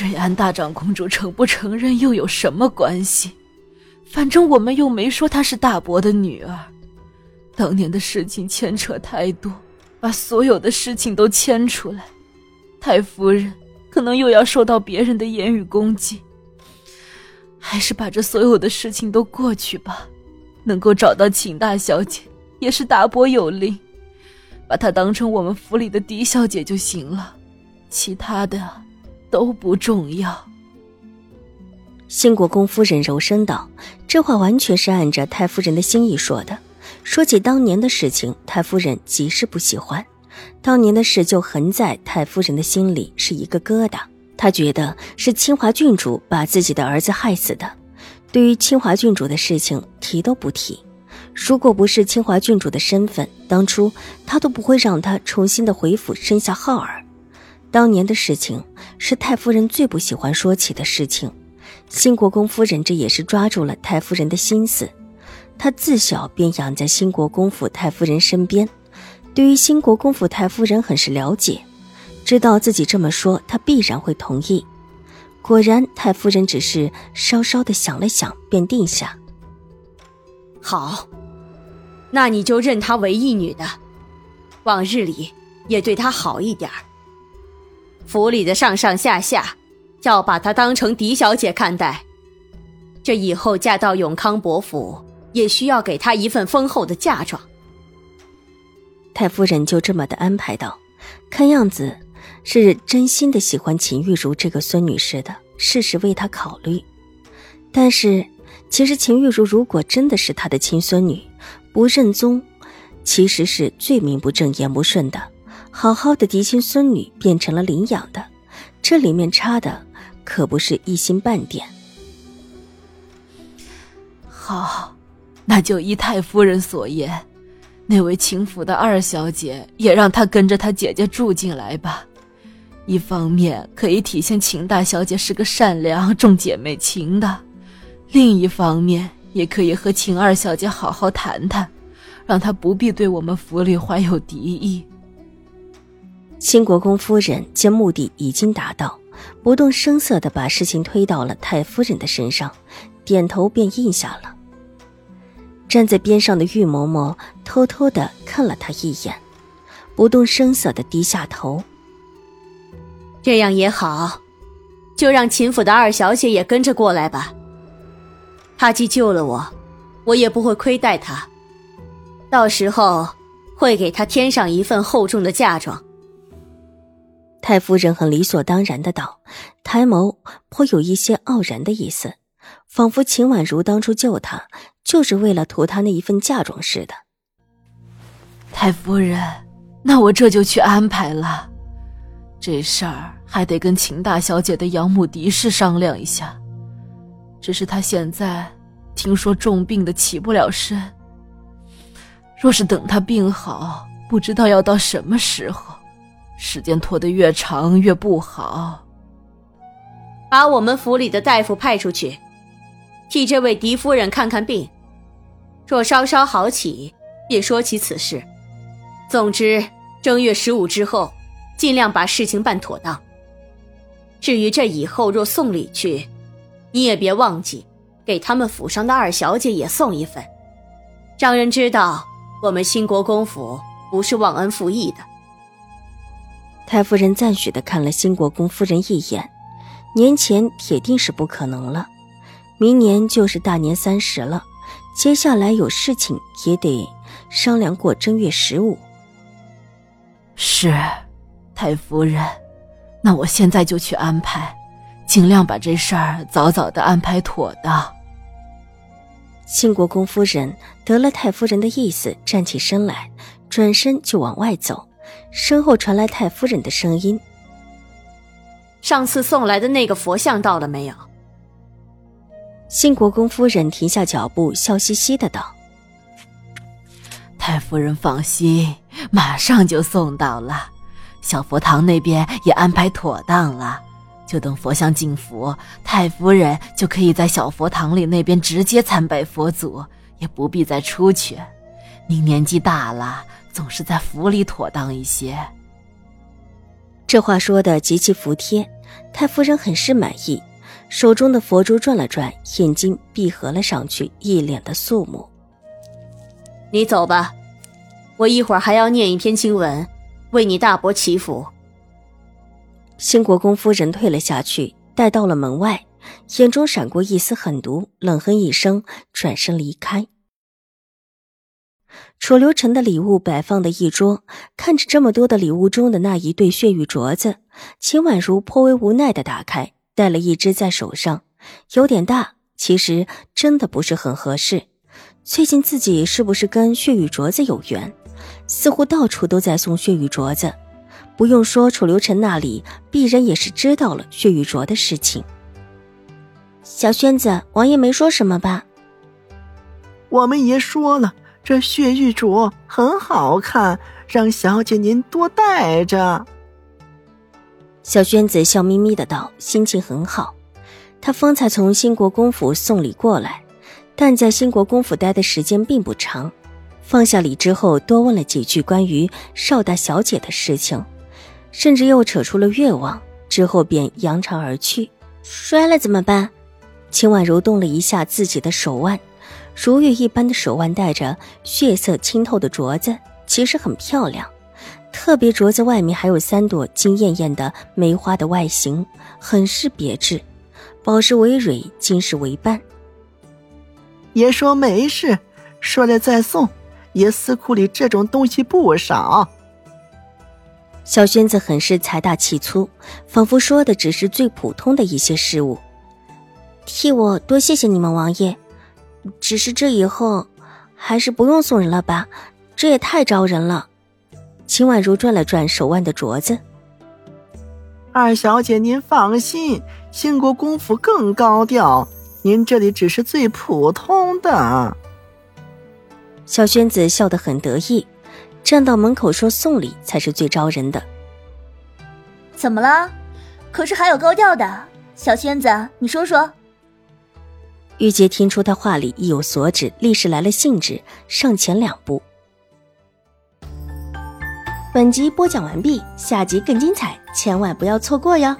瑞安大长公主承不承认又有什么关系？反正我们又没说她是大伯的女儿。当年的事情牵扯太多，把所有的事情都牵出来，太夫人可能又要受到别人的言语攻击。还是把这所有的事情都过去吧。能够找到秦大小姐，也是大伯有令，把她当成我们府里的嫡小姐就行了。其他的。都不重要。新国公夫人柔声道：“这话完全是按着太夫人的心意说的。说起当年的事情，太夫人极是不喜欢。当年的事就横在太夫人的心里是一个疙瘩。她觉得是清华郡主把自己的儿子害死的。对于清华郡主的事情，提都不提。如果不是清华郡主的身份，当初她都不会让她重新的回府生下浩儿。”当年的事情是太夫人最不喜欢说起的事情，新国公夫人这也是抓住了太夫人的心思。她自小便养在新国公府太夫人身边，对于新国公府太夫人很是了解，知道自己这么说，她必然会同意。果然，太夫人只是稍稍的想了想，便定下。好，那你就认她为义女的，往日里也对她好一点儿。府里的上上下下，要把她当成嫡小姐看待。这以后嫁到永康伯府，也需要给她一份丰厚的嫁妆。太夫人就这么的安排道，看样子是真心的喜欢秦玉茹这个孙女似的，事事为她考虑。但是，其实秦玉茹如果真的是她的亲孙女，不认宗，其实是最名不正言不顺的。好好的嫡亲孙女变成了领养的，这里面差的可不是一星半点。好，那就依太夫人所言，那位秦府的二小姐也让她跟着她姐姐住进来吧。一方面可以体现秦大小姐是个善良重姐妹情的，另一方面也可以和秦二小姐好好谈谈，让她不必对我们府里怀有敌意。新国公夫人见目的已经达到，不动声色地把事情推到了太夫人的身上，点头便应下了。站在边上的玉嬷嬷偷偷地看了他一眼，不动声色地低下头。这样也好，就让秦府的二小姐也跟着过来吧。她既救了我，我也不会亏待她，到时候会给她添上一份厚重的嫁妆。太夫人很理所当然的道，抬眸颇有一些傲然的意思，仿佛秦婉如当初救她，就是为了图她那一份嫁妆似的。太夫人，那我这就去安排了。这事儿还得跟秦大小姐的养母狄氏商量一下。只是她现在听说重病的起不了身，若是等她病好，不知道要到什么时候。时间拖得越长越不好。把我们府里的大夫派出去，替这位狄夫人看看病。若稍稍好起，便说起此事。总之，正月十五之后，尽量把事情办妥当。至于这以后若送礼去，你也别忘记给他们府上的二小姐也送一份，让人知道我们兴国公府不是忘恩负义的。太夫人赞许的看了新国公夫人一眼，年前铁定是不可能了，明年就是大年三十了，接下来有事情也得商量过正月十五。是，太夫人，那我现在就去安排，尽量把这事儿早早的安排妥当。新国公夫人得了太夫人的意思，站起身来，转身就往外走。身后传来太夫人的声音：“上次送来的那个佛像到了没有？”新国公夫人停下脚步，笑嘻嘻的道：“太夫人放心，马上就送到了。小佛堂那边也安排妥当了，就等佛像进佛，太夫人就可以在小佛堂里那边直接参拜佛祖，也不必再出去。您年纪大了，总是在府里妥当一些。”这话说的极其服帖，太夫人很是满意。手中的佛珠转了转，眼睛闭合了上去，一脸的肃穆。你走吧，我一会儿还要念一篇经文，为你大伯祈福。兴国公夫人退了下去，待到了门外，眼中闪过一丝狠毒，冷哼一声，转身离开。楚留臣的礼物摆放的一桌，看着这么多的礼物中的那一对血玉镯子，秦婉如颇为无奈的打开。戴了一只在手上，有点大，其实真的不是很合适。最近自己是不是跟血玉镯子有缘？似乎到处都在送血玉镯子。不用说，楚留臣那里必然也是知道了血玉镯的事情。小轩子，王爷没说什么吧？我们爷说了，这血玉镯很好看，让小姐您多戴着。小娟子笑眯眯的道：“心情很好，她方才从兴国公府送礼过来，但在兴国公府待的时间并不长。放下礼之后，多问了几句关于邵大小姐的事情，甚至又扯出了愿望，之后便扬长而去。摔了怎么办？”秦婉柔动了一下自己的手腕，如玉一般的手腕戴着血色清透的镯子，其实很漂亮。特别镯子外面还有三朵金艳艳的梅花的外形，很是别致。宝石为蕊，金石为瓣。爷说没事，说了再送。爷私库里这种东西不少。小轩子很是财大气粗，仿佛说的只是最普通的一些事物。替我多谢谢你们王爷，只是这以后还是不用送人了吧？这也太招人了。秦婉如转了转手腕的镯子，二小姐您放心，兴国公府更高调，您这里只是最普通的。小轩子笑得很得意，站到门口说送礼才是最招人的。怎么了？可是还有高调的，小轩子，你说说。玉洁听出他话里意有所指，立时来了兴致，上前两步。本集播讲完毕，下集更精彩，千万不要错过哟。